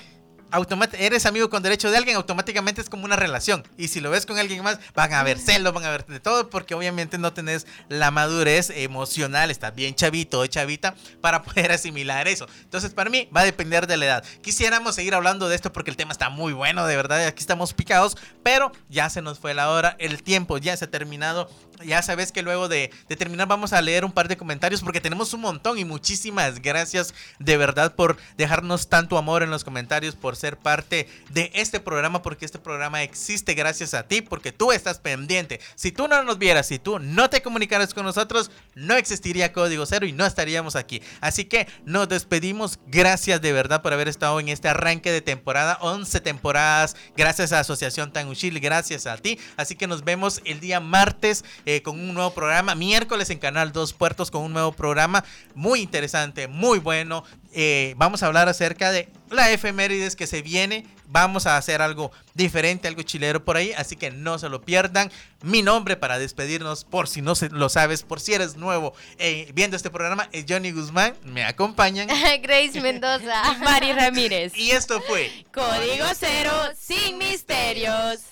eres amigo con derecho de alguien, automáticamente es como una relación. Y si lo ves con alguien más, van a ver celos, van a ver de todo, porque obviamente no tenés la madurez emocional, estás bien chavito o chavita para poder asimilar eso. Entonces, para mí, va a depender de la edad. Quisiéramos seguir hablando de esto porque el tema está muy bueno, de verdad, aquí estamos picados, pero ya se nos fue la hora, el tiempo ya se ha terminado. Ya sabes que luego de, de terminar vamos a leer un par de comentarios porque tenemos un montón y muchísimas gracias de verdad por dejarnos tanto amor en los comentarios, por ser parte de este programa porque este programa existe gracias a ti porque tú estás pendiente. Si tú no nos vieras, si tú no te comunicaras con nosotros, no existiría Código Cero y no estaríamos aquí. Así que nos despedimos. Gracias de verdad por haber estado en este arranque de temporada, 11 temporadas. Gracias a Asociación Tanguchil, gracias a ti. Así que nos vemos el día martes eh, con un nuevo programa, miércoles en Canal 2 Puertos con un nuevo programa muy interesante, muy bueno. Eh, vamos a hablar acerca de la efemérides que se viene. Vamos a hacer algo diferente, algo chilero por ahí, así que no se lo pierdan. Mi nombre para despedirnos, por si no se lo sabes, por si eres nuevo eh, viendo este programa, es Johnny Guzmán. Me acompañan. Grace Mendoza. Mari Ramírez. Y esto fue Código Cero sin misterios.